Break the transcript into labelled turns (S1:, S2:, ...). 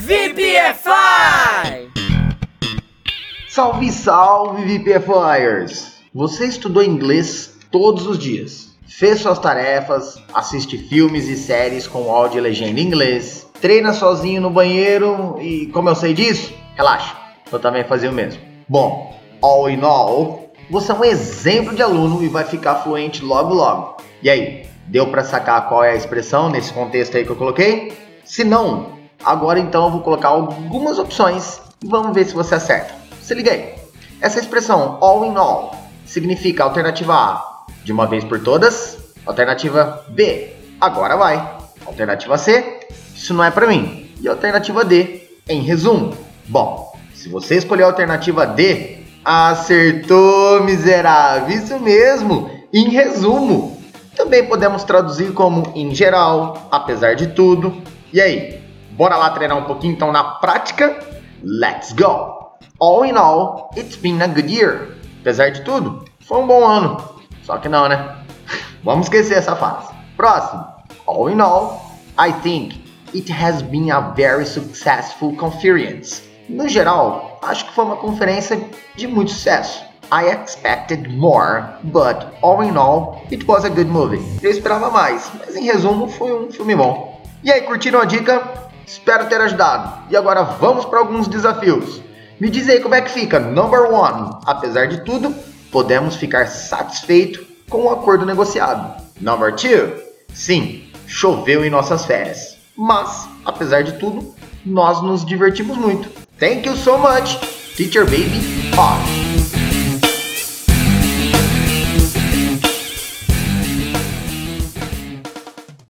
S1: VPFI!
S2: Salve, salve, VPFIers! Você estudou inglês todos os dias, fez suas tarefas, assiste filmes e séries com áudio e legenda em inglês, treina sozinho no banheiro e, como eu sei disso, relaxa, eu também fazia o mesmo. Bom, all in all, você é um exemplo de aluno e vai ficar fluente logo logo. E aí, deu para sacar qual é a expressão nesse contexto aí que eu coloquei? Se não, agora então eu vou colocar algumas opções e vamos ver se você acerta. Se liga aí. Essa expressão all in all significa alternativa A, de uma vez por todas, alternativa B, agora vai. Alternativa C, isso não é para mim. E alternativa D, em resumo. Bom, se você escolher a alternativa D, acertou, miserável. Isso mesmo, em resumo. Também podemos traduzir como em geral, apesar de tudo. E aí, bora lá treinar um pouquinho então na prática? Let's go! All in all, it's been a good year. Apesar de tudo, foi um bom ano. Só que não, né? Vamos esquecer essa frase. Próximo. All in all, I think it has been a very successful conference. No geral, acho que foi uma conferência de muito sucesso. I expected more, but all in all, it was a good movie. Eu esperava mais, mas em resumo, foi um filme bom. E aí, curtiram a dica? Espero ter ajudado. E agora vamos para alguns desafios. Me diz aí como é que fica. Number one. Apesar de tudo, podemos ficar satisfeitos com o acordo negociado. Number two. Sim, choveu em nossas férias. Mas, apesar de tudo, nós nos divertimos muito. Thank you so much, Teacher Baby. Off.